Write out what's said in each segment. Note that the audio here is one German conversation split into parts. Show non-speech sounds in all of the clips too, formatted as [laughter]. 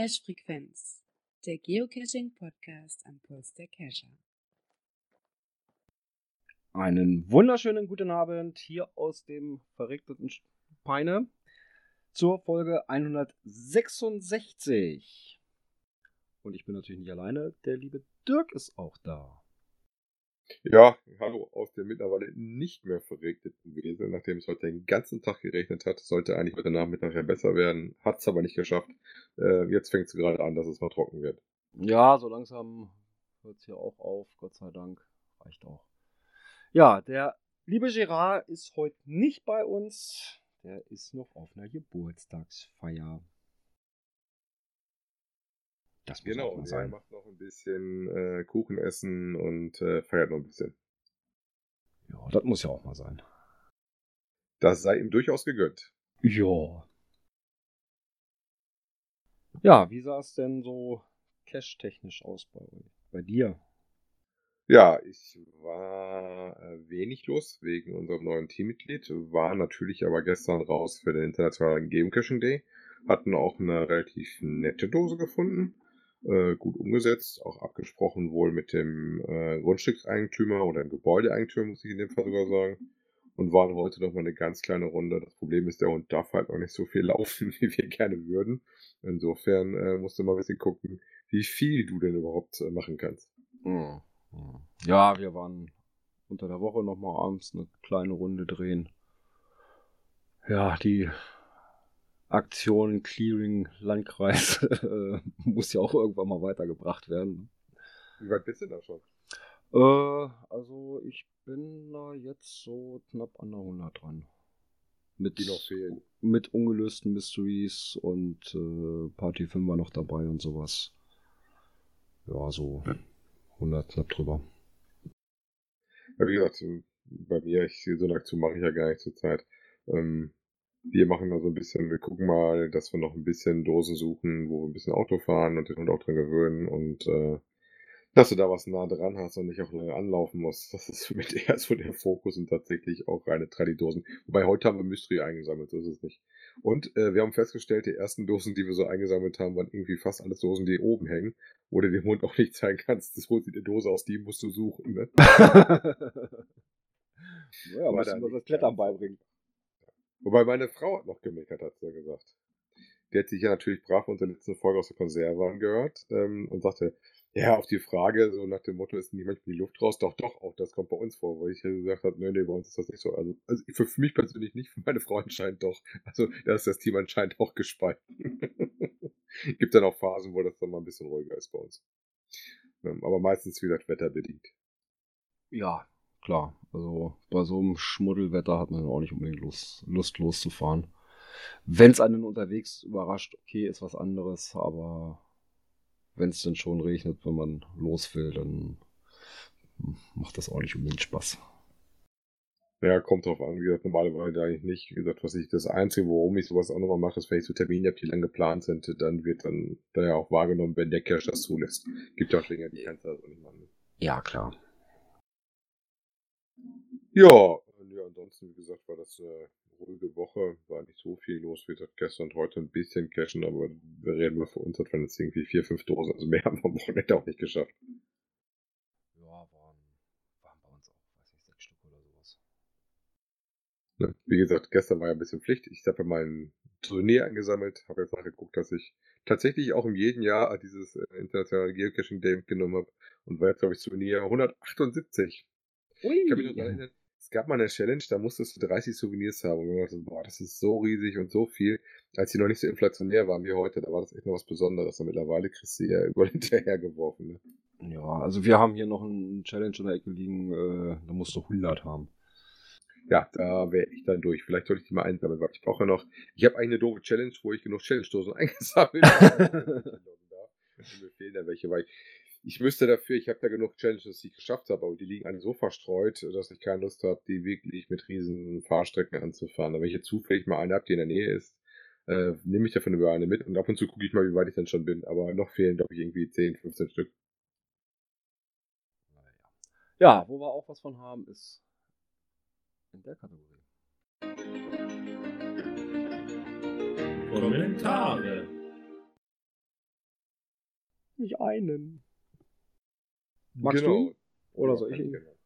Cache-Frequenz, der Geocaching-Podcast am Puls der Cacher. Einen wunderschönen guten Abend hier aus dem verregneten Peine zur Folge 166. Und ich bin natürlich nicht alleine, der liebe Dirk ist auch da. Ja, hallo aus der mittlerweile nicht mehr verregneten Wese, nachdem es heute den ganzen Tag geregnet hat. Sollte eigentlich heute Nachmittag ja besser werden, hat es aber nicht geschafft. Äh, jetzt fängt es gerade an, dass es mal trocken wird. Ja, so langsam hört es hier auch auf, Gott sei Dank. Reicht auch. Ja, der liebe Gerard ist heute nicht bei uns. Der ist noch auf einer Geburtstagsfeier. Das muss genau, er macht noch ein bisschen äh, Kuchen essen und äh, feiert noch ein bisschen. Ja, das muss ja auch mal sein. Das sei ihm durchaus gegönnt. Ja. Ja, wie sah es denn so cash-technisch aus bei, bei dir? Ja, ich war äh, wenig los wegen unserem neuen Teammitglied, war natürlich aber gestern raus für den internationalen Game Caching Day, hatten auch eine relativ nette Dose gefunden äh, gut umgesetzt, auch abgesprochen wohl mit dem äh, Grundstückseigentümer oder dem Gebäudeeigentümer, muss ich in dem Fall sogar sagen. Und waren heute noch mal eine ganz kleine Runde. Das Problem ist, der Hund darf halt auch nicht so viel [laughs] laufen, wie wir gerne würden. Insofern äh, musst du mal ein bisschen gucken, wie viel du denn überhaupt äh, machen kannst. Hm, hm. Ja, wir waren unter der Woche noch mal abends eine kleine Runde drehen. Ja, die Aktion Clearing Landkreis [laughs] äh, muss ja auch irgendwann mal weitergebracht werden. Wie weit bist du da schon? Äh, also ich bin da jetzt so knapp an der 100 dran. Mit, Die noch fehlen. Mit ungelösten Mysteries und äh, Party 5 war noch dabei und sowas. Ja, so 100 knapp drüber. Ja, wie gesagt, bei mir, ich, so eine Aktion mache ich ja gar nicht zur Zeit. Ähm, wir machen da so ein bisschen, wir gucken mal, dass wir noch ein bisschen Dosen suchen, wo wir ein bisschen Auto fahren und den Hund auch dran gewöhnen und äh, dass du da was nah dran hast und nicht auch lange anlaufen musst. Das ist für mich [laughs] eher so der Fokus und tatsächlich auch reine Tradidosen. Wobei heute haben wir Mystery eingesammelt, so ist es nicht. Und äh, wir haben festgestellt, die ersten Dosen, die wir so eingesammelt haben, waren irgendwie fast alles Dosen, die oben hängen, wo du dem Hund auch nicht zeigen kannst, das holt sich eine Dose aus, die musst du suchen. Ne? [laughs] ja, aber du das Klettern beibringen. Wobei meine Frau hat noch gemeckert, hat sie ja gesagt. Die hat sich ja natürlich brav unter letzten Folge aus der Konserve angehört ähm, und sagte, ja, auf die Frage, so nach dem Motto, ist nicht manchmal die Luft raus? Doch, doch, auch das kommt bei uns vor, weil ich gesagt habe, nee, nee, bei uns ist das nicht so. Also, also für, für mich persönlich nicht, für meine Frau anscheinend doch. Also da ist das Team anscheinend auch gespalten. [laughs] Gibt dann auch Phasen, wo das dann mal ein bisschen ruhiger ist bei uns. Ähm, aber meistens wieder wetterbedingt. Ja, klar. Also bei so einem Schmuddelwetter hat man auch nicht unbedingt Lust, Lust loszufahren. Wenn es einen unterwegs überrascht, okay, ist was anderes, aber wenn es dann schon regnet, wenn man los will, dann macht das auch nicht unbedingt Spaß. Ja, kommt drauf an. Wie gesagt, normalerweise eigentlich nicht. Wie gesagt, was ich das Einzige, worum ich sowas auch nochmal mache, ist, wenn ich so Termine habe, die lang geplant sind, dann wird dann da ja auch wahrgenommen, wenn der Cache das zulässt. Gibt ja auch Dinge, die kannst du also nicht machen. Ja, klar. Ja, ja, ansonsten, wie gesagt, war das eine ruhige Woche, war nicht so viel los. Wie gesagt, gestern und heute ein bisschen cashen, aber wir reden mal für uns, hat man jetzt irgendwie vier, fünf Dosen, also mehr [laughs] haben wir am Wochenende auch nicht geschafft. Ja, waren, waren bei uns auch, weiß nicht, sechs Stück oder sowas. Ne, wie gesagt, gestern war ja ein bisschen Pflicht. Ich habe ja mal ein Turnier angesammelt, habe jetzt nachgeguckt, dass ich tatsächlich auch in jedem Jahr dieses äh, internationale Geocaching Day mitgenommen habe und war jetzt, glaube ich, Turnier 178. Ui. Ich kann mich noch erinnern, es gab mal eine Challenge, da musstest du 30 Souvenirs haben. Und wir dachten, boah, das ist so riesig und so viel. Als die noch nicht so inflationär waren wie heute, da war das echt noch was Besonderes. Und mittlerweile kriegst du ja [laughs] überall hinterhergeworfen. Ne? Ja, also wir haben hier noch einen Challenge in der Ecke liegen, äh, da musst du 100 haben. Ja, da wäre ich dann durch. Vielleicht sollte ich die mal einsammeln, weil ich brauche ja noch. Ich habe eine doofe Challenge, wo ich genug Challenge-Dosen [laughs] eingesammelt habe. [laughs] mir fehlen da welche, weil ich, ich müsste dafür, ich habe da genug Challenges, die ich geschafft habe, aber die liegen alle so verstreut, dass ich keine Lust habe, die wirklich mit riesen Fahrstrecken anzufahren. Aber wenn ich jetzt zufällig mal eine habe, die in der Nähe ist, äh, nehme ich davon über eine mit und ab und zu gucke ich mal, wie weit ich dann schon bin. Aber noch fehlen, glaube ich, irgendwie 10, 15 Stück. Ja, wo wir auch was von haben, ist in der Kategorie. Kommentare. Nicht einen. Magst du? Oder soll ich? Genau.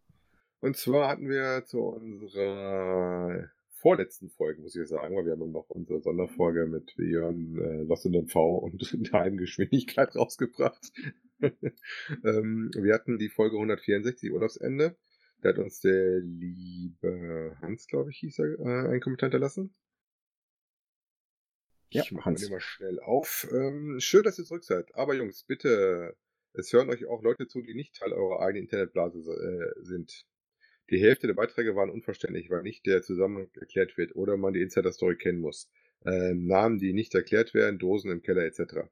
Und zwar hatten wir zu unserer vorletzten Folge, muss ich sagen, weil wir haben noch unsere Sonderfolge mit Björn äh, Lost in MV und in [laughs] der Heimgeschwindigkeit rausgebracht. [laughs] ähm, wir hatten die Folge 164, Urlaubsende. Da hat uns der liebe Hans, glaube ich, hieß er, äh, einen Kommentar hinterlassen. Ja, ich mache Hans. mal schnell auf. Ähm, schön, dass ihr zurück seid. Aber Jungs, bitte, es hören euch auch Leute zu, die nicht Teil eurer eigenen Internetblase äh, sind. Die Hälfte der Beiträge waren unverständlich, weil nicht der Zusammenhang erklärt wird oder man die Insider-Story kennen muss. Ähm, Namen, die nicht erklärt werden, Dosen im Keller etc.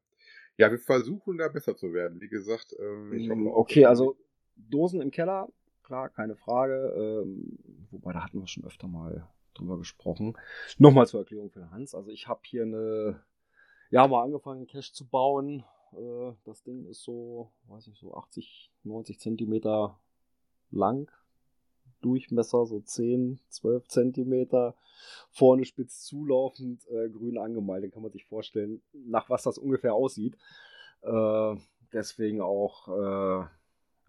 Ja, wir versuchen da besser zu werden. Wie gesagt, ähm, ich hoffe auch, Mm, Okay, also Dosen im Keller, klar, keine Frage. Ähm, wobei, da hatten wir schon öfter mal drüber gesprochen. Nochmal zur Erklärung für Hans. Also ich habe hier eine, ja, mal angefangen, einen Cache zu bauen. Äh, das Ding ist so, weiß ich, so 80, 90 Zentimeter lang. Durchmesser so 10, 12 Zentimeter. Vorne spitz zulaufend, äh, grün angemalt. Den kann man sich vorstellen, nach was das ungefähr aussieht. Äh, deswegen auch, äh,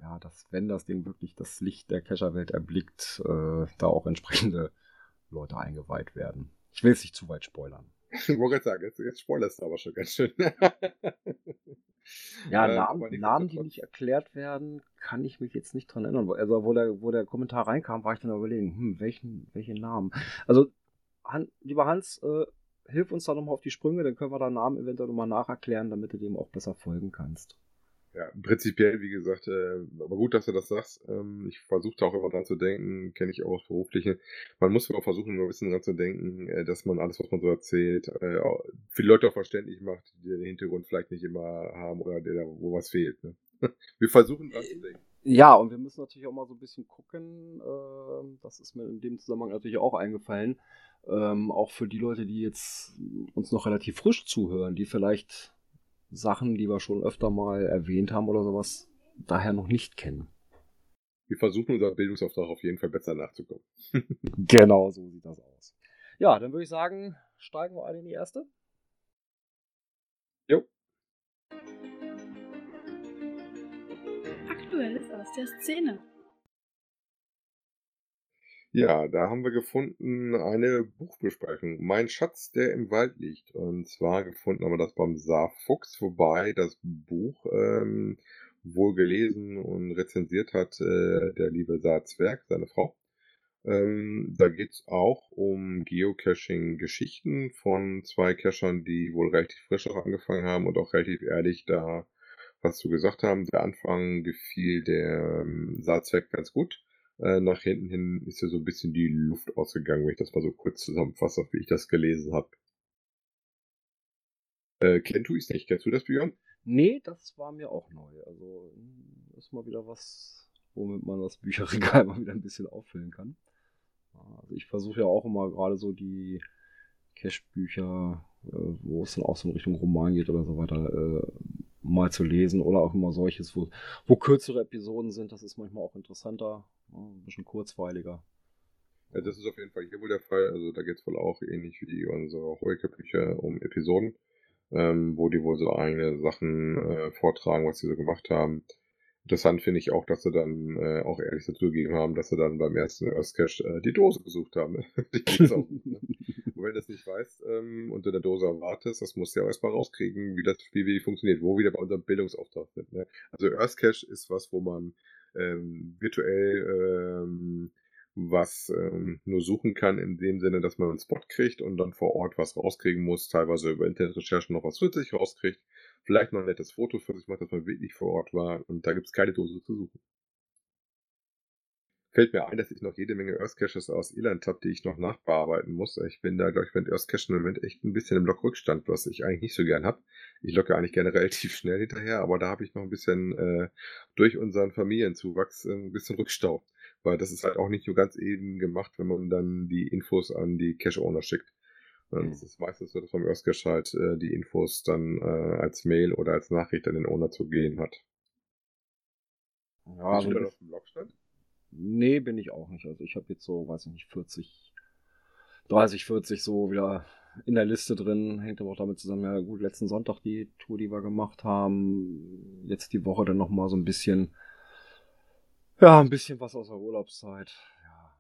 ja, dass wenn das Ding wirklich das Licht der Kescherwelt erblickt, äh, da auch entsprechende Leute eingeweiht werden. Ich will es nicht zu weit spoilern. Ich [laughs] wollte sagen, jetzt, jetzt spoilerst du aber schon ganz schön. Ja, [laughs] Ähm, Namen, Namen, die nicht erklärt werden, kann ich mich jetzt nicht dran erinnern. Also, wo der, wo der Kommentar reinkam, war ich dann überlegen, hm, welchen, welche Namen. Also, Han, lieber Hans, äh, hilf uns da nochmal auf die Sprünge, dann können wir da Namen eventuell nochmal nacherklären, damit du dem auch besser folgen kannst. Ja, prinzipiell, wie gesagt, äh, aber gut, dass du das sagst. Ähm, ich versuche da auch immer dran zu denken, kenne ich auch aus Beruflichen. Man muss aber versuchen, immer ein bisschen dran zu denken, äh, dass man alles, was man so erzählt, äh, für die Leute auch verständlich macht, die den Hintergrund vielleicht nicht immer haben oder der, wo was fehlt. Ne? [laughs] Wir versuchen dran zu denken. Ja, und wir müssen natürlich auch mal so ein bisschen gucken, ähm, das ist mir in dem Zusammenhang natürlich auch eingefallen, ähm, auch für die Leute, die jetzt uns noch relativ frisch zuhören, die vielleicht Sachen, die wir schon öfter mal erwähnt haben oder sowas, daher noch nicht kennen. Wir versuchen unserem Bildungsauftrag auf jeden Fall besser nachzukommen. [laughs] Genau, so sieht das aus. Ja, dann würde ich sagen, steigen wir ein in die erste. Jo. Aktuelles aus der Szene. Ja, da haben wir gefunden eine Buchbesprechung. Mein Schatz, der im Wald liegt. Und zwar gefunden haben wir das beim Saarfuchs, wobei das Buch ähm, wohl gelesen und rezensiert hat äh, der liebe Saarzwerg, seine Frau. Ähm, da geht's auch um Geocaching-Geschichten von zwei Cachern, die wohl relativ frisch auch angefangen haben und auch relativ ehrlich da was zu gesagt haben. Der Anfang gefiel der ähm, Saarzwerg ganz gut. Äh, nach hinten hin ist ja so ein bisschen die Luft ausgegangen, wenn ich das mal so kurz zusammenfasse, wie ich das gelesen habe. Äh, kennt du es nicht? Kennst du das, Björn? Nee, das war mir auch neu. Also mm, ist mal wieder was, womit man das Bücherregal [laughs] mal wieder ein bisschen auffüllen kann. Also ich versuche ja auch immer gerade so die Cache-Bücher, äh, wo es dann auch so in Richtung Roman geht oder so weiter, äh, mal zu lesen oder auch immer solches, wo, wo kürzere Episoden sind. Das ist manchmal auch interessanter, ja, ein bisschen kurzweiliger. Ja, das ist auf jeden Fall hier wohl der Fall. Also da geht's wohl auch ähnlich wie unsere Hoike-Bücher um Episoden, ähm, wo die wohl so eigene Sachen äh, vortragen, was sie so gemacht haben. Interessant finde ich auch, dass sie dann äh, auch ehrlich dazu gegeben haben, dass sie dann beim ersten Earth Cache äh, die Dose gesucht haben. ne? [laughs] die gibt's auch, ne? [laughs] Und wenn du das nicht weißt ähm, und in der Dose erwartest, das musst du ja auch erstmal rauskriegen, wie das Spiel wie funktioniert, wo wir wieder bei unserem Bildungsauftrag sind. Ne? Also Earth Cache ist was, wo man ähm, virtuell ähm, was ähm, nur suchen kann, in dem Sinne, dass man einen Spot kriegt und dann vor Ort was rauskriegen muss, teilweise über Internetrecherchen noch was zusätzlich rauskriegt, vielleicht noch ein nettes Foto für sich macht, dass man wirklich vor Ort war und da gibt's keine Dose zu suchen. Fällt mir ein, dass ich noch jede Menge Earth Caches aus Irland habe, die ich noch nachbearbeiten muss. Ich bin da, glaube ich, mit Earth Cache im Moment echt ein bisschen im Log-Rückstand, was ich eigentlich nicht so gern habe. Ich locke eigentlich gerne [laughs] relativ schnell hinterher, aber da habe ich noch ein bisschen äh, durch unseren Familienzuwachs ein bisschen Rückstau. Weil das ist halt auch nicht so ganz eben gemacht, wenn man dann die Infos an die Cache-Owner schickt. Und es ist meistens so, dass man im Earth Cache halt äh, die Infos dann äh, als Mail oder als Nachricht an den Owner zu gehen hat. Ja, Bist du also, da auf dem Log stand? Nee, bin ich auch nicht. Also ich habe jetzt so, weiß ich nicht, 40, 30, 40 so wieder in der Liste drin. Hängt aber auch damit zusammen, ja gut, letzten Sonntag die Tour, die wir gemacht haben. Jetzt die Woche dann nochmal so ein bisschen, ja, ein bisschen was aus der Urlaubszeit. Ja.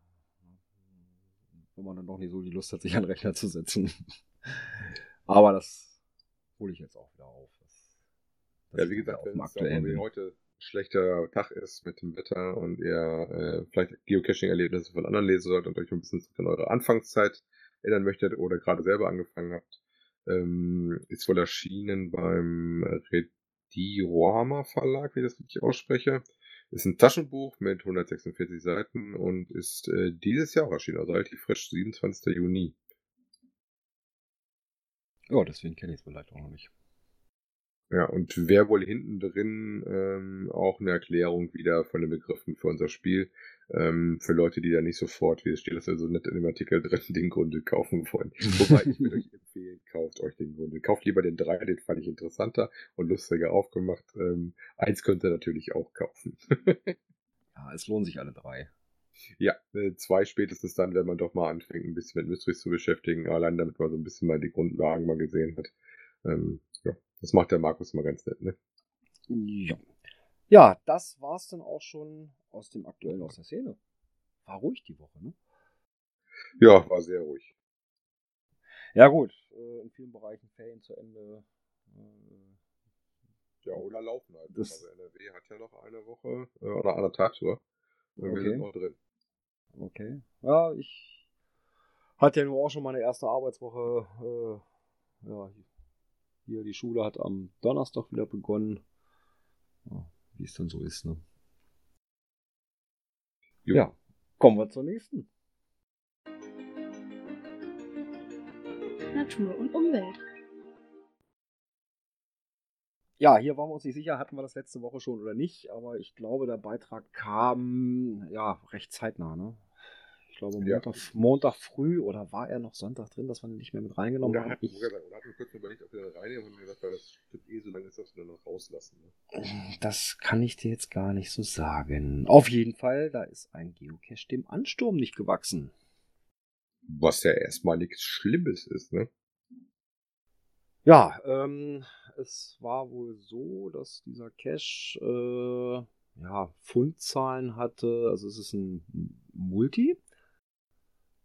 Wenn man dann doch nicht so die Lust hat, sich an den Rechner zu setzen. [laughs] aber das hole ich jetzt auch wieder auf. Das, das ja, wie gesagt, wenn es heute schlechter Tag ist mit dem Wetter und ihr äh, vielleicht Geocaching-Erlebnisse von anderen lesen sollt und euch ein bisschen an eure Anfangszeit erinnern möchtet oder gerade selber angefangen habt, ähm, ist wohl erschienen beim Rediorama Verlag, wie ich das richtig ausspreche. Ist ein Taschenbuch mit 146 Seiten und ist äh, dieses Jahr auch erschienen, also relativ frisch, 27. Juni. Ja, deswegen kenne ich es vielleicht auch noch nicht. Ja, und wer wohl hinten drin ähm, auch eine Erklärung wieder von den Begriffen für unser Spiel. Ähm, für Leute, die da nicht sofort, wie es steht das ja so nett in dem Artikel drin, den Grunde kaufen wollen. Wobei ich würde euch empfehlen, [laughs] kauft euch den Grunde. Kauft lieber den Dreier, den fand ich interessanter und lustiger aufgemacht. Ähm, eins könnt ihr natürlich auch kaufen. [laughs] ja, es lohnen sich alle drei. Ja, äh, zwei spätestens dann, wenn man doch mal anfängt, ein bisschen mit Mysteries zu beschäftigen, allein damit man so ein bisschen mal die Grundlagen mal gesehen hat. Ähm, ja, das macht der Markus immer ganz nett, ne? Ja. Ja, das war's dann auch schon aus dem aktuellen aus der Szene. War ruhig die Woche, ne? Ja, war sehr ruhig. Ja, gut. Äh, in vielen Bereichen Ferien zu Ende. Äh, ja, oder laufen halt. Das also NRW hat ja noch eine Woche äh, oder anderthalb. Okay. Wir sind noch drin. Okay. Ja, ich hatte ja nur auch schon meine erste Arbeitswoche. Äh, ja, hier, die Schule hat am Donnerstag wieder begonnen. Ja, wie es dann so ist, ne? Jo. Ja, kommen wir zur nächsten. Natur und Umwelt. Ja, hier waren wir uns nicht sicher, hatten wir das letzte Woche schon oder nicht, aber ich glaube, der Beitrag kam ja recht zeitnah, ne? Glaube, Montag, ja. Montag früh oder war er noch Sonntag drin, dass wir ihn nicht mehr mit reingenommen haben? Ich, oder hat kurz überlegt, ob wir da reinnehmen und gesagt, das stimmt eh, so lange ist das noch rauslassen. Ne? Das kann ich dir jetzt gar nicht so sagen. Auf jeden Fall, da ist ein Geocache dem Ansturm nicht gewachsen. Was ja erstmal nichts Schlimmes ist, ne? Ja, ähm, es war wohl so, dass dieser Cache äh, ja, Fundzahlen hatte. Also es ist ein Multi.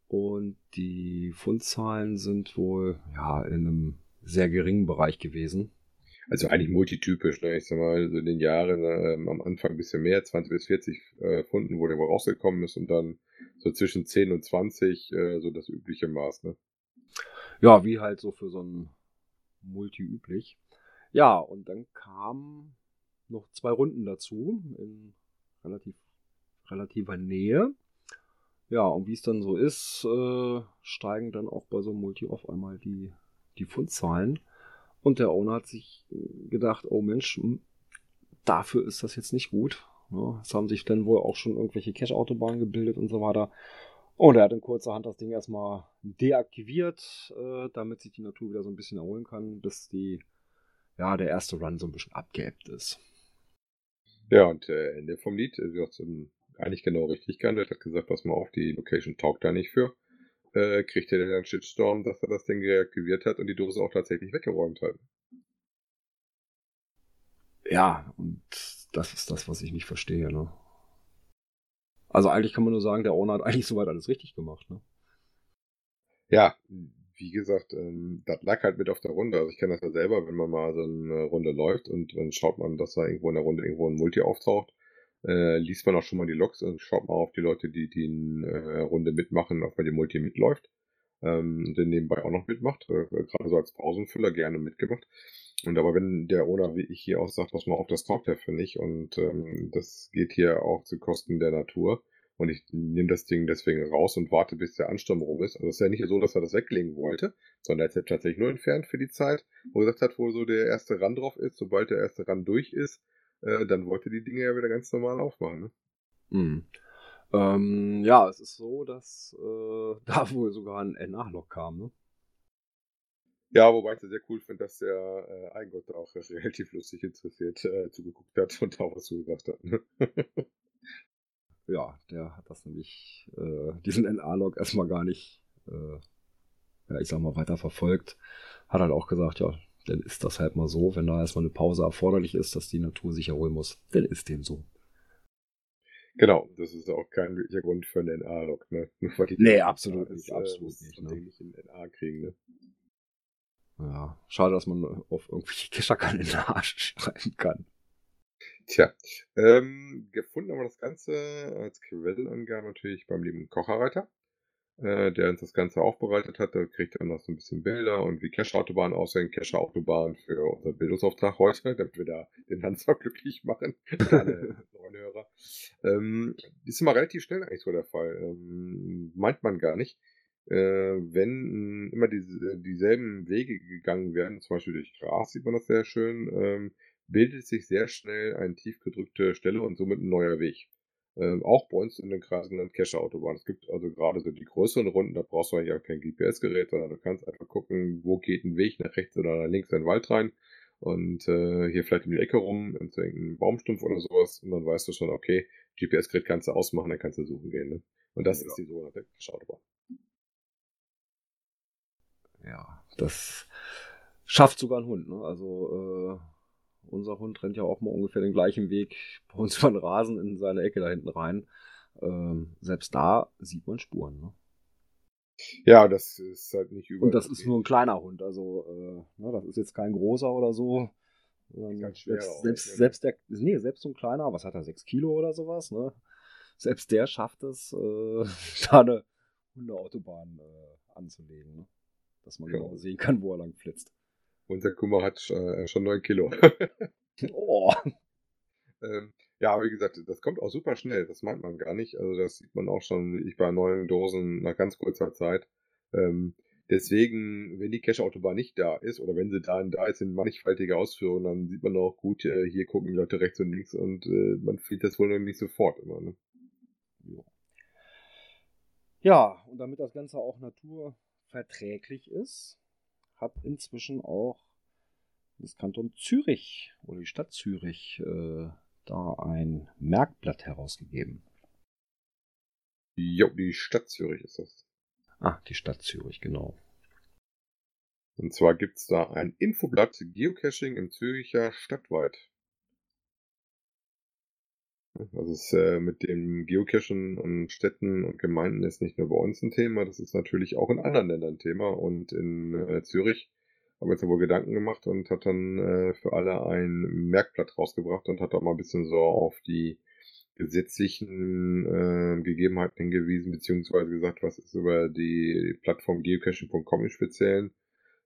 Und die Fundzahlen sind wohl ja in einem sehr geringen Bereich gewesen. Also eigentlich multitypisch, ne? Ich sag mal, so in den Jahren ähm, am Anfang ein bisschen mehr, 20 bis 40 äh, Funden, wo der wohl rausgekommen ist und dann so zwischen 10 und 20, äh, so das übliche Maß, ne? Ja, wie halt so für so ein Multi üblich. Ja, und dann kamen noch zwei Runden dazu in relativ relativer Nähe. Ja, und wie es dann so ist, äh, steigen dann auch bei so einem Multi auf einmal die, die Fundzahlen. Und der Owner hat sich gedacht, oh Mensch, hm, dafür ist das jetzt nicht gut. Ja, es haben sich dann wohl auch schon irgendwelche Cache-Autobahnen gebildet und so weiter. Und er hat in kurzer Hand das Ding erstmal deaktiviert, äh, damit sich die Natur wieder so ein bisschen erholen kann, bis die, ja, der erste Run so ein bisschen abgeebbt ist. Ja, und äh, Ende vom Lied, wie gesagt, eigentlich genau richtig gehandelt, hat gesagt, pass mal auf, die Location taugt da nicht für. Äh, kriegt er dann Shitstorm, dass er das Ding reaktiviert hat und die Dose auch tatsächlich weggeräumt hat. Ja, und das ist das, was ich nicht verstehe, ne? Also eigentlich kann man nur sagen, der Owner hat [laughs] eigentlich soweit alles richtig gemacht, ne? Ja, wie gesagt, ähm, das lag halt mit auf der Runde. Also ich kenne das ja selber, wenn man mal so eine Runde läuft und dann schaut man, dass da irgendwo in der Runde irgendwo ein Multi auftaucht äh, liest man auch schon mal die Logs und schaut mal auf die Leute, die die äh, Runde mitmachen, ob bei dem Multi mitläuft. Ähm, und den nebenbei auch noch mitmacht, äh, gerade so als Pausenfüller gerne mitgemacht. Und aber wenn der Owner wie ich hier auch sagt, pass mal auf, das taugt ja für nicht und ähm, das geht hier auch zu Kosten der Natur und ich nehme das Ding deswegen raus und warte, bis der Ansturm rum ist. Also es ist ja nicht so, dass er das weglegen wollte, sondern er hat es tatsächlich nur entfernt für die Zeit, wo er gesagt hat, wo so der erste Rand drauf ist, sobald der erste Rand durch ist, äh, dann wollte die Dinge ja wieder ganz normal aufmachen. Ne? Mhm. Ähm, ja, es ist so, dass äh, [laughs] da wohl sogar ein Nachlog kam, ne? Ja, wobei ich es sehr cool finde, dass der äh, Eigengott auch [laughs] relativ lustig interessiert äh, zugeguckt hat und auch was zugesagt hat. Ne? [laughs] ja, der hat das nämlich, äh, diesen NA-Log erstmal gar nicht, äh, ja, ich sag mal, weiter verfolgt. Hat halt auch gesagt, ja, dann ist das halt mal so, wenn da erstmal eine Pause erforderlich ist, dass die Natur sich erholen muss, dann ist dem so. Genau, das ist auch kein wirklicher Grund für einen NA-Log, ne? [laughs] Nee, absolut nicht, absolut äh, nicht. Ne? nicht in NA kriegen, ne? Ja, schade, dass man auf irgendwelche Kescher keinen NA schreiben kann. Tja, ähm, gefunden haben wir das Ganze als Quellenangabe natürlich beim lieben Kocherreiter äh, der uns das Ganze aufbereitet hat. Da kriegt er noch so ein bisschen Bilder und wie Cache-Autobahn aussehen. Cache-Autobahn für unseren Bildungsauftrag heute, damit wir da den Hans [laughs] auch glücklich machen. Alle [laughs] neuen Hörer. Ähm, ist immer relativ schnell eigentlich so der Fall. Ähm, meint man gar nicht. Äh, wenn immer diese, dieselben Wege gegangen werden, zum Beispiel durch Gras sieht man das sehr schön, ähm, bildet sich sehr schnell eine tief gedrückte Stelle und somit ein neuer Weg. Ähm, auch bei uns in den Kreisen genannt Cache-Autobahn. Es gibt also gerade so die größeren Runden, da brauchst du eigentlich auch kein GPS-Gerät, sondern du kannst einfach gucken, wo geht ein Weg nach rechts oder nach links in den Wald rein und äh, hier vielleicht um die Ecke rum, in so irgendeinen Baumstumpf oder sowas und dann weißt du schon, okay, GPS-Gerät kannst du ausmachen, dann kannst du suchen gehen. Ne? Und das ja. ist die sogenannte Cache-Autobahn. Ja, das schafft sogar ein Hund. Ne? Also äh unser Hund rennt ja auch mal ungefähr den gleichen Weg bei uns von Rasen in seine Ecke da hinten rein. Ähm, selbst da sieht man Spuren. Ne? Ja, das ist halt nicht überall. Und das ist nur ein kleiner Hund, also äh, ne, das ist jetzt kein großer oder so. Ganz schwer selbst, selbst, ne? selbst, der, nee, selbst so ein kleiner, was hat er, 6 Kilo oder sowas, ne? Selbst der schafft es, äh, [laughs] da eine Hundeautobahn äh, anzulegen, ne? Dass man ja. genau sehen kann, wo er lang flitzt. Unser Kummer hat äh, schon 9 Kilo. [laughs] oh. [laughs] ähm, ja, wie gesagt, das kommt auch super schnell. Das meint man gar nicht. Also das sieht man auch schon, wie ich bei neuen Dosen nach ganz kurzer Zeit. Ähm, deswegen, wenn die Cache-Autobahn nicht da ist oder wenn sie da, da ist in mannigfaltiger Ausführung, dann sieht man auch gut, äh, hier gucken die Leute rechts und links und äh, man findet das wohl nicht sofort immer. Ne? Ja. ja, und damit das Ganze auch naturverträglich ist, hat inzwischen auch das Kanton Zürich oder die Stadt Zürich äh, da ein Merkblatt herausgegeben. Jo, die Stadt Zürich ist das. Ah, die Stadt Zürich, genau. Und zwar gibt es da ein Infoblatt Geocaching im Züricher Stadtwald. Also es, äh, mit dem Geocachen und Städten und Gemeinden ist nicht nur bei uns ein Thema, das ist natürlich auch in anderen Ländern ein Thema. Und in äh, Zürich haben wir ja wohl Gedanken gemacht und hat dann äh, für alle ein Merkblatt rausgebracht und hat auch mal ein bisschen so auf die gesetzlichen äh, Gegebenheiten hingewiesen, beziehungsweise gesagt, was ist über die Plattform geocaching.com im Speziellen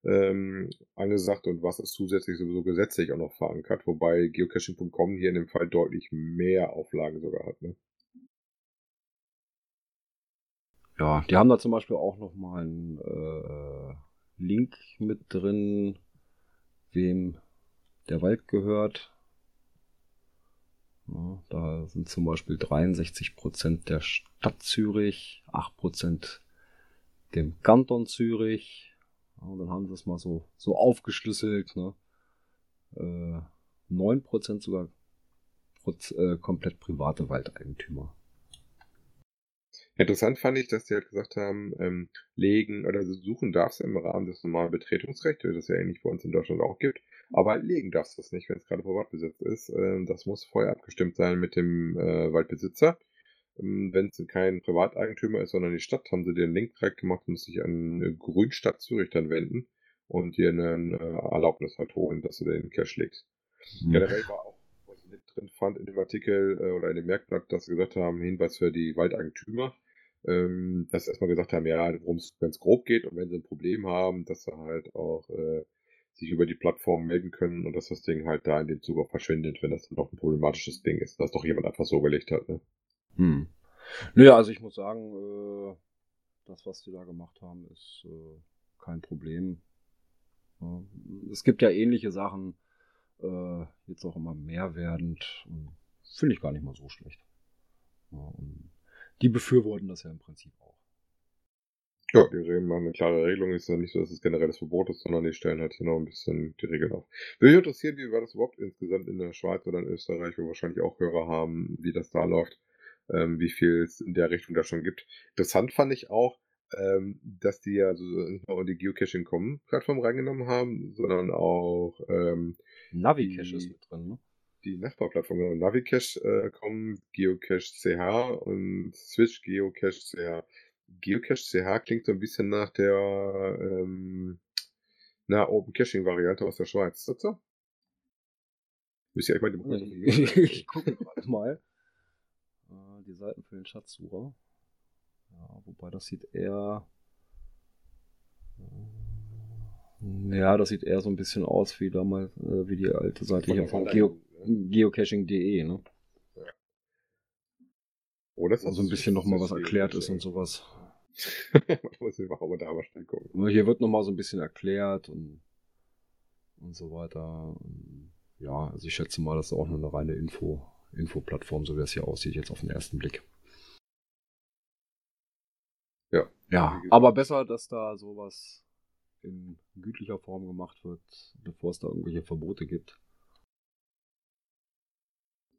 ähm, angesagt und was ist zusätzlich sowieso gesetzlich auch noch verankert, wobei geocaching.com hier in dem Fall deutlich mehr Auflagen sogar hat. Ne? Ja, die haben da zum Beispiel auch nochmal einen äh, Link mit drin, wem der Wald gehört. Ja, da sind zum Beispiel 63% der Stadt Zürich, 8% dem Kanton Zürich, und dann haben sie es mal so, so aufgeschlüsselt. Ne? Äh, 9% sogar Proz äh, komplett private Waldeigentümer. Interessant fand ich, dass die halt gesagt haben, ähm, legen oder suchen darfst du im Rahmen des normalen Betretungsrechts, das ja ähnlich bei uns in Deutschland auch gibt, aber legen darfst du es nicht, wenn es gerade Privatbesitz ist. Ähm, das muss vorher abgestimmt sein mit dem äh, Waldbesitzer. Ähm, Wenn es kein Privateigentümer ist, sondern die Stadt, haben sie dir einen Link direkt gemacht und sich an Grünstadt Zürich dann wenden und dir eine Erlaubnis halt holen, dass du den Cash legst. Mhm. Generell war auch, was ich nicht drin fand in dem Artikel äh, oder in dem Merkblatt, dass sie gesagt haben, Hinweis für die Waldeigentümer, ähm, dass sie erstmal gesagt haben, ja, worum es ganz grob geht und wenn sie ein Problem haben, dass sie halt auch äh, sich über die Plattform melden können und dass das Ding halt da in dem Zug auch verschwindet, wenn das dann doch ein problematisches Ding ist, dass doch jemand einfach so gelegt hat. Ne? Hm. Naja, also ich muss sagen, äh, das, was die da gemacht haben, ist äh, kein Problem. Ja, es gibt ja ähnliche Sachen, äh, jetzt auch immer mehr werdend. Finde ich gar nicht mal so schlecht. Ja, die befürworten das ja im Prinzip auch. Ja, die reden mal eine klare Regelung. Ist ja nicht so, dass es generelles Verbot ist, sondern die stellen halt hier noch ein bisschen die Regeln auf. Würde mich interessieren, wie war das überhaupt insgesamt in der Schweiz oder in Österreich, wo wahrscheinlich auch Hörer haben, wie das da läuft. Ähm, wie viel es in der Richtung da schon gibt. Interessant fand ich auch, ähm, dass die ja so nicht nur die Geocaching.com-Plattform reingenommen haben, sondern auch ähm, Navicache ist mit drin, ne? die Nachbarplattform, genau, Navicache.com, Geocache CH und Switch Geocache CH. Geocache CH klingt so ein bisschen nach der ähm, na, Open Caching Variante aus der Schweiz. Ist das so? Müsst ihr euch [laughs] mal die Ich, ich gucke gerade mal. Äh, Die Seiten für den Schatzsucher. Ja, wobei das sieht eher. äh, Ja, das sieht eher so ein bisschen aus wie damals, äh, wie die alte Seite Von hier von Geo geocaching.de, ne? Oder ist das so ein bisschen nochmal was erklärt ist und sowas. [laughs] Muss ich mal da mal schnell gucken. Nur Hier wird nochmal so ein bisschen erklärt und, und so weiter. Und ja, also ich schätze mal, das ist auch nur eine reine Info, Infoplattform, so wie es hier aussieht, jetzt auf den ersten Blick. Ja. Ja, aber besser, dass da sowas in gütlicher Form gemacht wird, bevor es da irgendwelche Verbote gibt.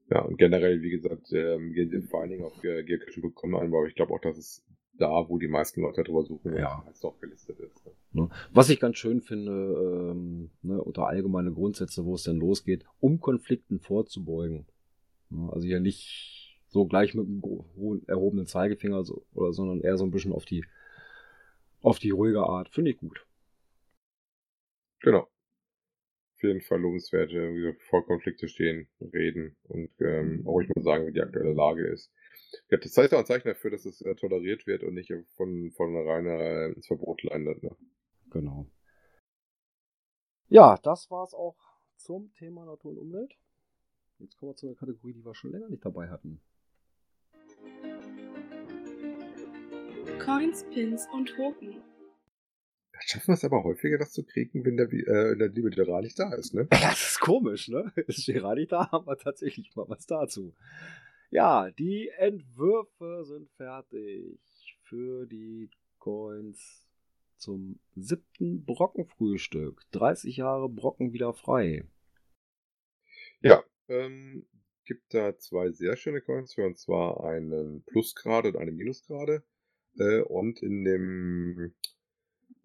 Ja, und generell, wie gesagt, ähm, gehen sie vor allen Dingen auf Ge- geocaching.com ein, aber ich glaube auch, dass es da, wo die meisten Leute drüber suchen, Ja. als doch gelistet ist. Ne? Ne? Was ich ganz schön finde, ähm, ne, unter allgemeine Grundsätze, wo es denn losgeht, um Konflikten vorzubeugen. Ne, also ja nicht so gleich mit einem erhobenen Zeigefinger, so, oder, sondern eher so ein bisschen auf die, auf die ruhige Art. Finde ich gut. Genau. Auf jeden Fall lobenswert, wie gesagt, vor Konflikte stehen, reden und ähm, auch ich mal sagen, wie die aktuelle Lage ist. Ja, das heißt auch ein Zeichen dafür, dass es äh, toleriert wird und nicht von, von reiner äh, ins Verbot landet. Ne? Genau. Ja, das war's auch zum Thema Natur und Umwelt. Jetzt kommen wir zu einer Kategorie, die wir schon länger nicht dabei hatten. Coins, Pins und Token. Da schaffen wir es aber häufiger, das zu kriegen, wenn der, äh, der liebe Gerard nicht da ist, ne? [laughs] Das ist komisch, ne? Ist Gerard da, haben wir tatsächlich mal was dazu. Ja, die Entwürfe sind fertig für die Coins zum siebten Brockenfrühstück. 30 Jahre Brocken wieder frei. Ja, ähm, gibt da zwei sehr schöne Coins für, und zwar einen Plusgrade und eine Minusgrade. Äh, und in dem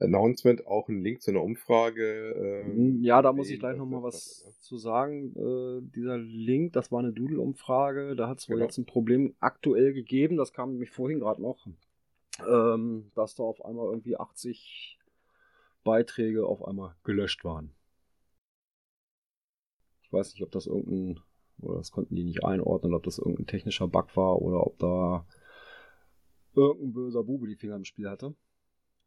Announcement auch ein Link zu einer Umfrage. ähm, Ja, da muss ich gleich nochmal was passt, ne? zu sagen. Äh, dieser Link, das war eine Doodle-Umfrage. Da hat es wohl Genau. jetzt ein Problem aktuell gegeben. Das kam nämlich vorhin gerade noch. Ähm, dass da auf einmal irgendwie 80 Beiträge auf einmal gelöscht waren. Ich weiß nicht, ob das irgendein, oder das konnten die nicht einordnen, ob das irgendein technischer Bug war oder ob da irgendein böser Bube die Finger im Spiel hatte.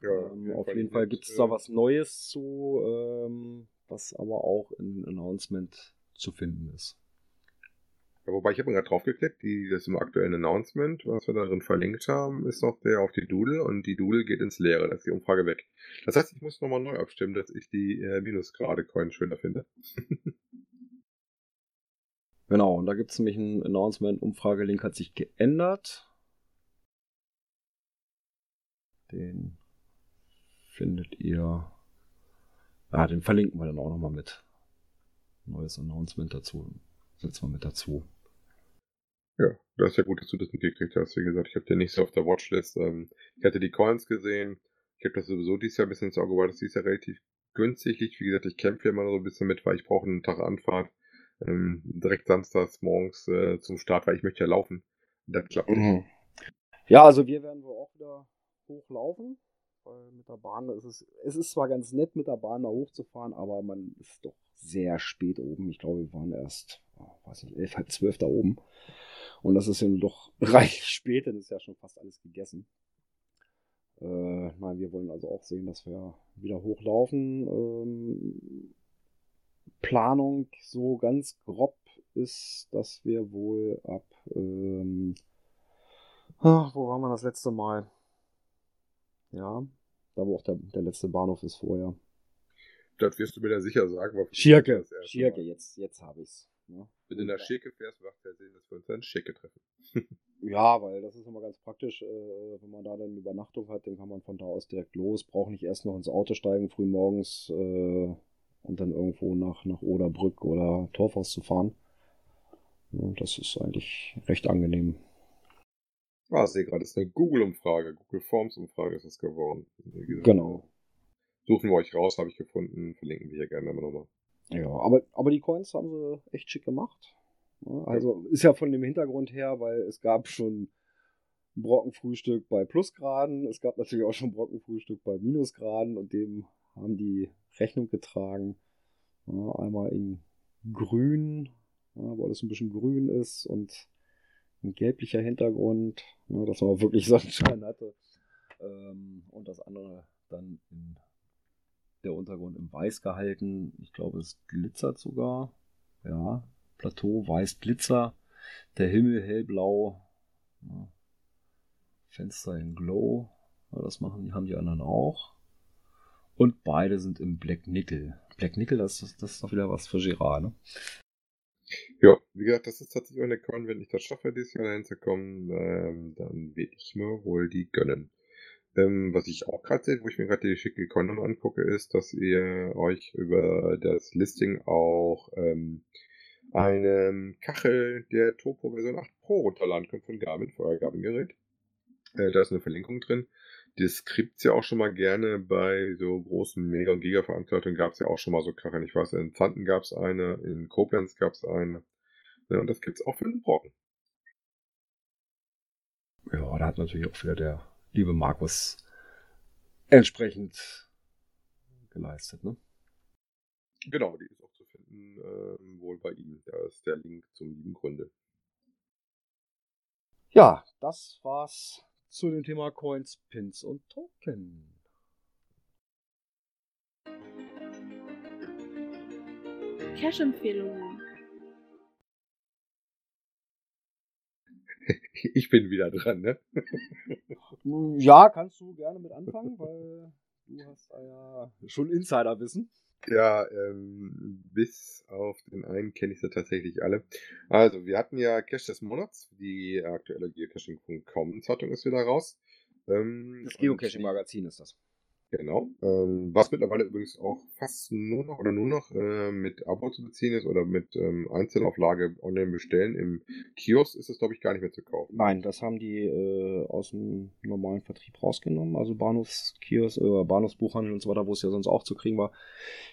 Ja, ähm, auf jeden Fall gibt es da was Neues zu, ähm, was aber auch im Announcement zu finden ist. Ja, wobei ich habe gerade draufgeklickt, die, das im aktuellen Announcement, was wir darin verlinkt haben, ist noch der auf die Doodle und die Doodle geht ins Leere, da ist die Umfrage weg. Das heißt, ich muss nochmal neu abstimmen, dass ich die äh, Minusgrade Coin schöner finde. [laughs] Genau, und da gibt es nämlich ein Announcement, Umfragelink hat sich geändert. Den findet ihr. Ah, den verlinken wir dann auch nochmal mit. Neues Announcement dazu. Setzen wir mit dazu. Ja, das ist ja gut, dass du das mitgekriegt hast. Wie gesagt, ich habe den nicht so auf der Watchlist. Ähm, ich hatte die Coins gesehen. Ich habe das sowieso dieses Jahr ein bisschen ins Auge, weil das dieses Jahr relativ günstig liegt. Wie gesagt, ich kämpfe immer so ein bisschen mit, weil ich brauche einen Tag Anfahrt. Ähm, direkt samstags morgens äh, zum Start, weil ich möchte ja laufen. Das klappt. Mhm. Ja, also wir werden wohl auch wieder hochlaufen. Weil mit der Bahn ist es, es ist zwar ganz nett, mit der Bahn da hochzufahren, aber man ist doch sehr spät oben. Ich glaube, wir waren erst, oh, weiß nicht, elf, halb zwölf da oben. Und das ist ja doch [laughs] reichlich spät, denn ist ja schon fast alles gegessen. Äh, nein, wir wollen also auch sehen, dass wir wieder hochlaufen. Ähm, Planung so ganz grob ist, dass wir wohl ab, ähm, ah, wo waren wir das letzte Mal? Ja, da wo auch der, der letzte Bahnhof ist vorher. Das wirst du mir da sicher sagen. Schirke, Schirke, jetzt, jetzt habe ich's. Ne? Wenn du nach Schirke fährst, macht ja Sinn, dass wir uns dann Schirke treffen. Ja, weil das ist immer ganz praktisch, äh, wenn man da dann Übernachtung hat, dann kann man von da aus direkt los, braucht nicht erst noch ins Auto steigen, früh morgens äh, und dann irgendwo nach, nach Oderbrück oder Torfhaus zu fahren. Ja, das ist eigentlich recht angenehm. Ah, sehe gerade, ist eine Google-Umfrage. Google Forms-Umfrage ist das geworden. Genau. Suchen wir euch raus, habe ich gefunden. Verlinken wir hier gerne immer nochmal. Ja, aber, aber die Coins haben sie echt schick gemacht. Also ist ja von dem Hintergrund her, weil es gab schon Brockenfrühstück bei Plusgraden, es gab natürlich auch schon Brockenfrühstück bei Minusgraden und dem haben die Rechnung getragen. Ja, einmal in grün, ja, wo alles ein bisschen grün ist und ein gelblicher Hintergrund, ja, dass man wirklich [laughs] Sonnenschein hatte. Ähm, und das andere dann in der Untergrund im Weiß gehalten. Ich glaube, es glitzert sogar. Ja, Plateau, weiß Glitzer. Der Himmel hellblau. Ja. Fenster in Glow. Ja, das machen haben die anderen auch. Und beide sind im Black Nickel. Black Nickel, das, ist, das ist doch wieder was für Girard, ne? Ja, wie gesagt, das ist tatsächlich eine Con, wenn ich das schaffe, dieses Jahr dahin zu kommen, ähm, dann will ich mir wohl die gönnen. Ähm, was ich auch gerade sehe, wo ich mir gerade die schicke Con angucke, ist, dass ihr euch über das Listing auch ähm, eine Kachel der Topo Version 8 Pro runterladen könnt von Garmin, für euer Garmin-Gerät. Äh, da ist eine Verlinkung drin. Das kriegt's ja auch schon mal gerne bei so großen Mega- und Giga-Veranstaltungen gab's ja auch schon mal so Kacheln. Ich weiß, in Zanten gab's eine, in Koblenz gab's eine. Ja, und das gibt's auch für den Brocken. Ja, da hat natürlich auch wieder der liebe Markus entsprechend geleistet, ne? Genau, die ist auch zu finden, äh, wohl bei ihm. Da ist der Link zum lieben Gründe. Ja, das war's zu dem Thema Coins, Pins und Token. Cash-Empfehlungen. [laughs] Ich bin wieder dran, ne? Ja, kannst du gerne mit anfangen, weil du hast ja schon Insiderwissen. Ja, ähm, bis auf den einen kenne ich sie tatsächlich alle. Also, wir hatten ja Cash des Monats. Die aktuelle Geocaching.com Zeitung ist wieder raus. Ähm, Das Geocaching-Magazin ist das. Genau. Ähm, was mittlerweile übrigens auch fast nur noch oder nur noch äh, mit Abo zu beziehen ist oder mit ähm, Einzelauflage online bestellen. Im Kiosk ist es, glaube ich, gar nicht mehr zu kaufen. Nein, das haben die äh, aus dem normalen Vertrieb rausgenommen, also Bahnhofskiosk, äh, Bahnhofsbuchhandel und so weiter, wo es ja sonst auch zu kriegen war.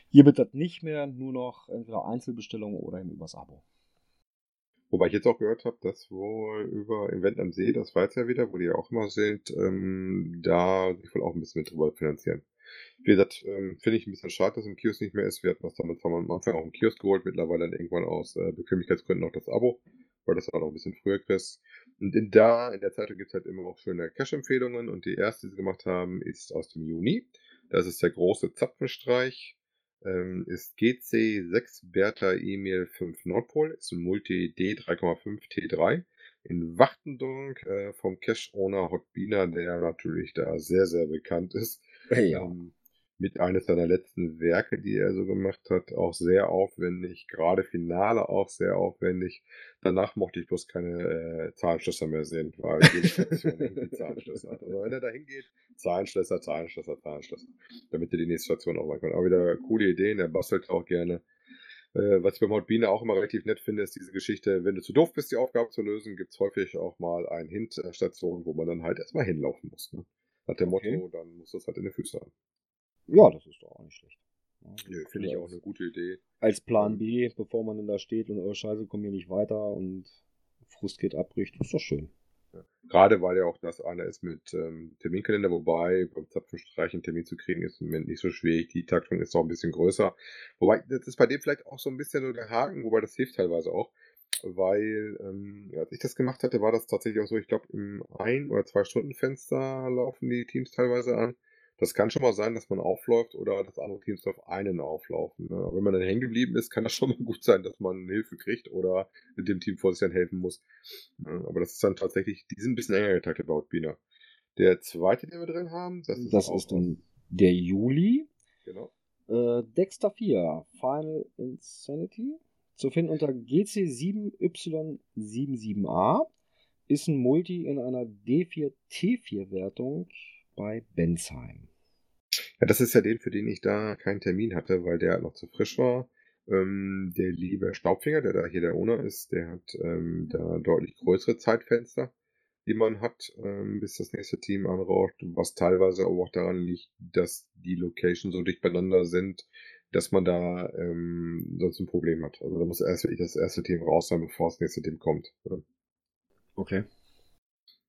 Hier wird das nicht mehr, nur noch entweder Einzelbestellungen oder eben übers Abo. Wobei ich jetzt auch gehört habe, dass wohl über Event am See, das war jetzt ja wieder, wo die ja auch immer sind, ähm, da sich wohl auch ein bisschen mit drüber finanzieren. Wie gesagt, ähm, finde ich ein bisschen schade, dass im Kiosk nicht mehr ist. Wir hatten das damals am Anfang auch im Kiosk geholt, mittlerweile dann irgendwann aus äh, Bequemlichkeitsgründen auch das Abo, weil das halt auch ein bisschen früher kriegst. Und in da, in der Zeitung gibt's halt immer auch schöne Cash-Empfehlungen und die erste, die sie gemacht haben, ist aus dem Juni. Das ist der große Zapfenstreich ähm, ist GC6 Bertha Emil 5 Nordpol, ist ein Multi D3,5 T3 in Wachtendonk äh, vom Cash-Owner Hotbina, der natürlich da sehr, sehr bekannt ist. Ja. Ähm, mit eines seiner letzten Werke, die er so gemacht hat, auch sehr aufwendig, gerade Finale auch sehr aufwendig. Danach mochte ich bloß keine äh, Zahlenschlösser mehr sehen, weil jede Station [laughs] irgendwie Zahlenschlösser hat. Also wenn er da hingeht, Zahlenschlösser, Zahlenschlösser, Zahlenschlösser, damit er die nächste Station auch machen kann. Aber wieder coole Ideen, er bastelt auch gerne. Äh, was ich beim Hautbiene auch immer relativ nett finde, ist diese Geschichte, wenn du zu doof bist, die Aufgabe zu lösen, gibt's häufig auch mal ein Hint-Station, wo man dann halt erstmal hinlaufen muss. Ne? Nach dem Motto, Okay. dann muss das halt in den Füßen haben. Ja, das ist doch auch nicht schlecht. Ja, Nö, finde ich auch eine gute Idee. Als Plan B, bevor man dann da steht und oh Scheiße, kommen hier nicht weiter und Frust geht abbricht, ist doch schön. Gerade weil ja auch das einer ist mit ähm, Terminkalender, wobei beim Zapfenstreich einen Termin zu kriegen ist im Moment nicht so schwierig. Die Taktung ist auch ein bisschen größer. Wobei, das ist bei dem vielleicht auch so ein bisschen so der Haken, wobei das hilft teilweise auch. Weil, ähm, ja, als ich das gemacht hatte, war das tatsächlich auch so, ich glaube, im ein- oder zwei Stunden Fenster laufen die Teams teilweise an. Das kann schon mal sein, dass man aufläuft oder dass andere Teams auf einen auflaufen. Ne? Wenn man dann hängen geblieben ist, kann das schon mal [laughs] gut sein, dass man Hilfe kriegt oder dem Team vor sich dann helfen muss. Ja, Aber das ist dann tatsächlich, die sind ein bisschen enger getaktet bei Outbina. Der zweite, den wir drin haben, das ist, Das ist dann der Juli. Genau. Äh, Dexter 4, Final Insanity. Zu finden unter GC7Y77A. Ist ein Multi in einer D4T4-Wertung bei Bensheim. Ja, das ist ja den, für den ich da keinen Termin hatte, weil der noch zu frisch war. Ähm, der liebe Staubfinger, der da hier der Owner ist, der hat ähm, da deutlich größere Zeitfenster. die man hat, ähm, bis das nächste Team anrauscht, was teilweise aber auch daran liegt, dass die Locations so dicht beieinander sind, dass man da ähm, sonst ein Problem hat. Also da muss erst wirklich das erste Team raus sein, bevor das nächste Team kommt. Okay.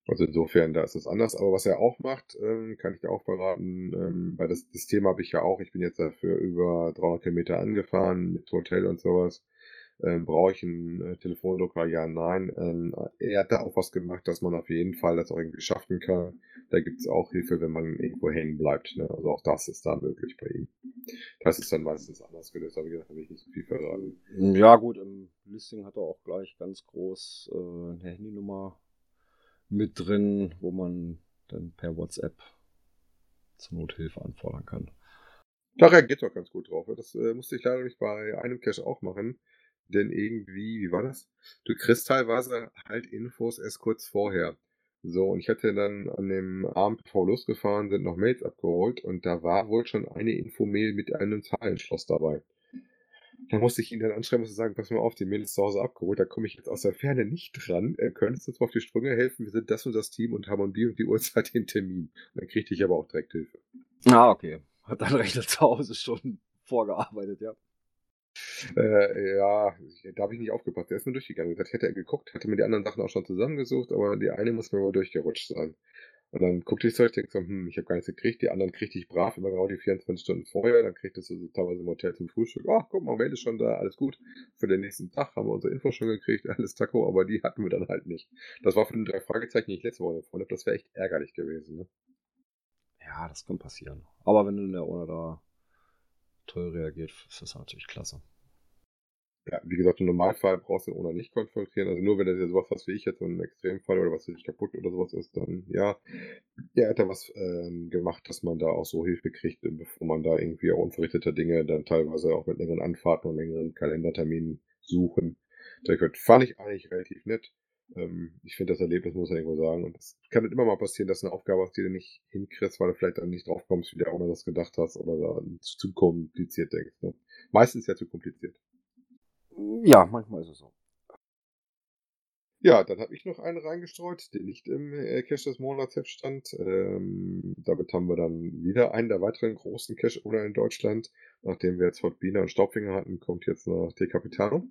Also insofern, da ist es anders. Aber was er auch macht, ähm, kann ich dir auch verraten, ähm, weil das, das Thema habe ich ja auch. Ich bin jetzt dafür über 300 Kilometer angefahren mit Hotel und sowas. Ähm, Brauche ich einen äh, Telefondrucker? Ja, nein. Ähm, er hat da auch was gemacht, dass man auf jeden Fall das auch irgendwie schaffen kann. Da gibt es auch Hilfe, wenn man irgendwo hängen bleibt. Ne? Also auch das ist da möglich bei ihm. Das ist dann meistens anders gelöst, aber wie gesagt, habe ich nicht so viel verraten. Ja, gut, im Listing hat er auch gleich ganz groß äh, eine Handynummer mit drin, wo man dann per WhatsApp zur Nothilfe anfordern kann. Da reagiert doch ganz gut drauf. Das äh, musste ich leider nicht bei einem Cache auch machen. Denn irgendwie, wie war das? Du kriegst teilweise halt Infos erst kurz vorher. So, und ich hatte dann an dem Abend, bevor wir losgefahren sind, noch Mails abgeholt und da war wohl schon eine Infomail mit einem Zahlenschloss dabei. Da musste ich ihn dann anschreiben und sagen, pass mal auf, die ist zu Hause abgeholt, da komme ich jetzt aus der Ferne nicht dran. Äh, könntest du uns mal auf die Sprünge helfen? Wir sind das und das Team und haben um die und die Uhrzeit den Termin. Und dann kriegte ich aber auch direkt Hilfe. Ah, okay. Hat dein Rechner zu Hause schon vorgearbeitet, ja. Äh, ja, da habe ich nicht aufgepasst. Der ist nur durchgegangen. Das hätte er geguckt, hatte mir die anderen Sachen auch schon zusammengesucht, aber die eine muss mir wohl durchgerutscht sein. Und dann guckte ich so, ich denke so, hm, ich habe gar nichts gekriegt. Die anderen kriegte ich brav immer genau die 24 Stunden vorher. Dann kriegte du so teilweise im Hotel zum Frühstück. Ach, guck mal, Mail ist schon da, alles gut. Für den nächsten Tag haben wir unsere Info schon gekriegt, [laughs] alles Taco, aber die hatten wir dann halt nicht. Das war für den drei Fragezeichen, die ich letzte Woche empfohlen habe. Das wäre echt ärgerlich gewesen. Ne? Ja, das kann passieren. Aber wenn du in der Owner da toll reagiert, ist das natürlich klasse ja, wie gesagt, im Normalfall brauchst du ohne nicht konfrontieren. Also nur wenn das ja sowas was wie ich jetzt so ein Extremfall oder was nicht kaputt oder sowas ist, dann ja, er hat da was ähm, gemacht, dass man da auch so Hilfe kriegt, bevor man da irgendwie auch unverrichteter Dinge dann teilweise auch mit längeren Anfahrten und längeren Kalenderterminen suchen. Da fand ich eigentlich relativ nett. Ähm, ich finde das Erlebnis, muss ich irgendwo sagen. Und es kann halt immer mal passieren, dass eine Aufgabe hast, die du nicht hinkriegst, weil du vielleicht dann nicht drauf kommst, wie du auch das gedacht hast oder da zu kompliziert denkst. Ne? Meistens ja zu kompliziert. Ja, manchmal ist es so. Ja, dann habe ich noch einen reingestreut, der nicht im äh, Cache des Monats stand. Ähm, damit haben wir dann wieder einen der weiteren großen Cache oder in Deutschland. Nachdem wir jetzt Biener und Staubfinger hatten, kommt jetzt noch der Capitano.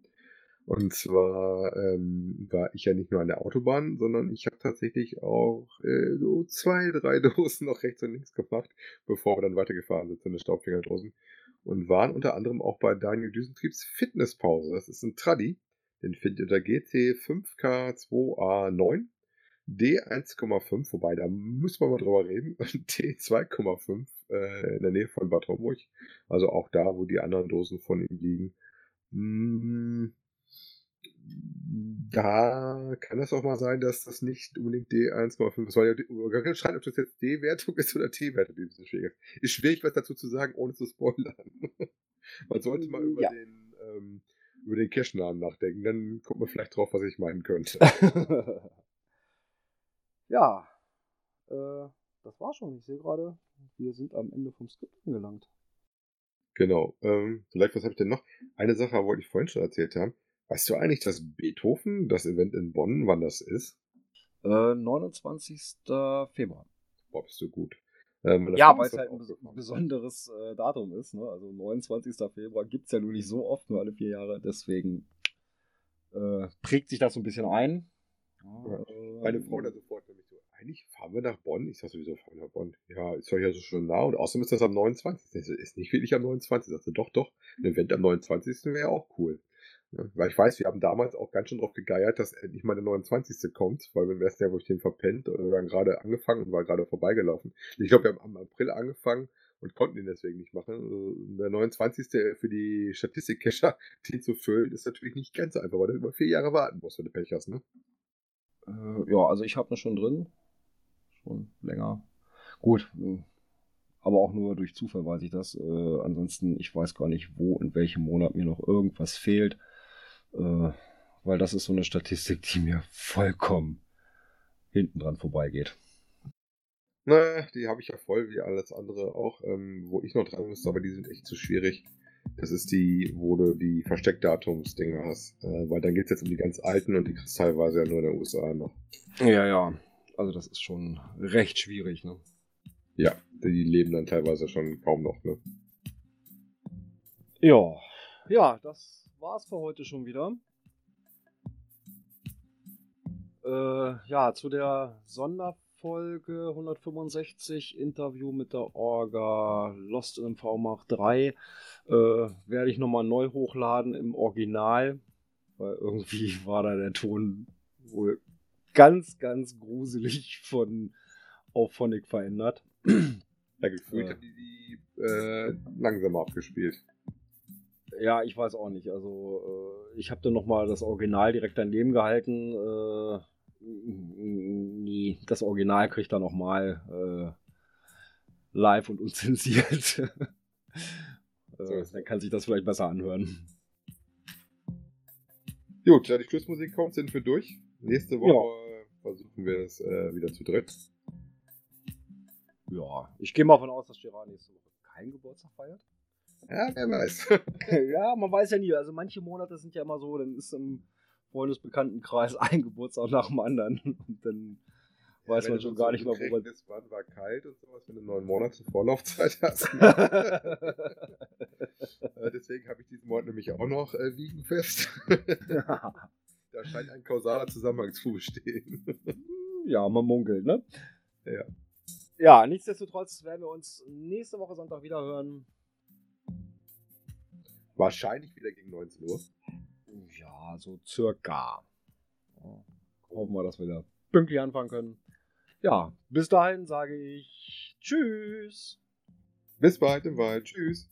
Und zwar ähm, war ich ja nicht nur an der Autobahn, sondern ich habe tatsächlich auch äh, so zwei, drei [laughs] Dosen noch rechts und links gemacht, bevor wir dann weitergefahren sind zu den Staubfingerdosen und waren unter anderem auch bei Daniel Düsentriebs Fitnesspause. Das ist ein Traddy, den findet ihr unter GC5K2A9, D1,5, wobei da müssen wir mal drüber reden, [laughs] D2,5 äh, in der Nähe von Bad Homburg, also auch da, wo die anderen Dosen von ihm liegen. Hm, da kann es auch mal sein, dass das nicht unbedingt D1,5 ist, weil ja entscheiden, ob das jetzt D-Wertung ist oder T-Wertung, bisschen schwierig ist. Ist schwierig, was dazu zu sagen, ohne zu spoilern. [laughs] man sollte mal über ja. den, ähm, über den Cache-Namen nachdenken, dann kommt man vielleicht drauf, was ich meinen könnte. [laughs] ja, äh, das war schon. Ich sehe gerade, wir sind am Ende vom Skript angelangt. Genau. Ähm, vielleicht, was habe ich denn noch? Eine Sache wollte ich vorhin schon erzählt haben. Weißt du eigentlich, dass Beethoven, das Event in Bonn, wann das ist? Äh, 29. Februar. Boah, bist du gut. Ähm, ja, weil es halt ein besonderes äh, Datum ist. Ne? Also 29. Februar gibt es ja nur nicht so oft, nur alle vier Jahre. Deswegen äh, prägt sich das so ein bisschen ein. Ja, äh, meine Frau da sofort nämlich so, eigentlich fahren wir nach Bonn. Ich sag sowieso, fahren wir nach Bonn? Ja, ist doch ja so schon nah. Und außerdem ist das am 29. Das ist nicht wirklich am 29. Ich sagte, doch, doch. Ein Event am 29. wäre auch cool. Weil ich weiß, wir haben damals auch ganz schön drauf gegeiert, dass endlich mal der 29. kommt, weil wir wär's ja, wo ich den verpennt oder wir haben gerade angefangen und war gerade vorbeigelaufen. Ich glaube, wir haben am April angefangen und konnten ihn deswegen nicht machen. Also der 29. für die Statistik-Cacher, [laughs] den zu füllen, ist natürlich nicht ganz einfach, weil du über vier Jahre warten musst, wenn du Pech hast, ne? Äh, ja, also ich habe das schon drin. Schon länger. Gut, hm. aber auch nur durch Zufall weiß ich das. Äh, ansonsten, ich weiß gar nicht, wo in welchem Monat mir noch irgendwas fehlt. Äh, weil das ist so eine Statistik, die mir vollkommen hinten dran vorbeigeht. Na, die habe ich ja voll, wie alles andere auch, ähm, wo ich noch dran müsste, aber die sind echt zu schwierig. Das ist die, wo du die Versteckdatums-Dinger hast. Äh, weil dann geht es jetzt um die ganz alten und die kriegst teilweise ja nur in den USA noch. Ja, ja. Also das ist schon recht schwierig, ne? Ja, die leben dann teilweise schon kaum noch, ne? Ja, ja, das war's für heute schon wieder. Äh, ja, zu der Sonderfolge 165 Interview mit der Orga Lost in MV Mach 3 äh, werde ich nochmal neu hochladen im Original, weil irgendwie [laughs] war da der Ton wohl ganz, ganz gruselig von Auphonic verändert. Ja, gefühlt Äh. haben die die äh, langsamer abgespielt. Ja, ich weiß auch nicht. Also äh, ich habe dann nochmal das Original direkt daneben gehalten. Äh, nee, das Original kriegt er nochmal äh, live und [laughs] unzensiert. Äh, dann kann sich das vielleicht besser anhören. Gut, da die Schlussmusik kommt, sind wir durch. Nächste Woche versuchen wir es äh, wieder zu dritt. Ja, ich gehe mal davon aus, dass Gerard nächste Woche keinen Geburtstag feiert. Ja, wer weiß. [laughs] ja, man weiß ja nie. Also manche Monate sind ja immer so, dann ist im Freundesbekanntenkreis [laughs] ein Geburtstag nach dem anderen. Und dann weiß Wenn man schon so gar nicht mehr, wo man. zurückrechnest, wann war kalt und sowas, wenn du neun Monate Vorlaufzeit [laughs] hast. Deswegen habe ich diesen Monat nämlich auch noch äh, liegen fest. da scheint ein kausaler Zusammenhang zu bestehen. ja, man munkelt, ne? Ja. Ja, nichtsdestotrotz werden wir uns nächste Woche Sonntag wieder hören. Wahrscheinlich wieder gegen 19 Uhr. Ja, so circa. Ja, hoffen wir, dass wir da pünktlich anfangen können. Ja, bis dahin sage ich Tschüss. Bis bald im Wald. Tschüss.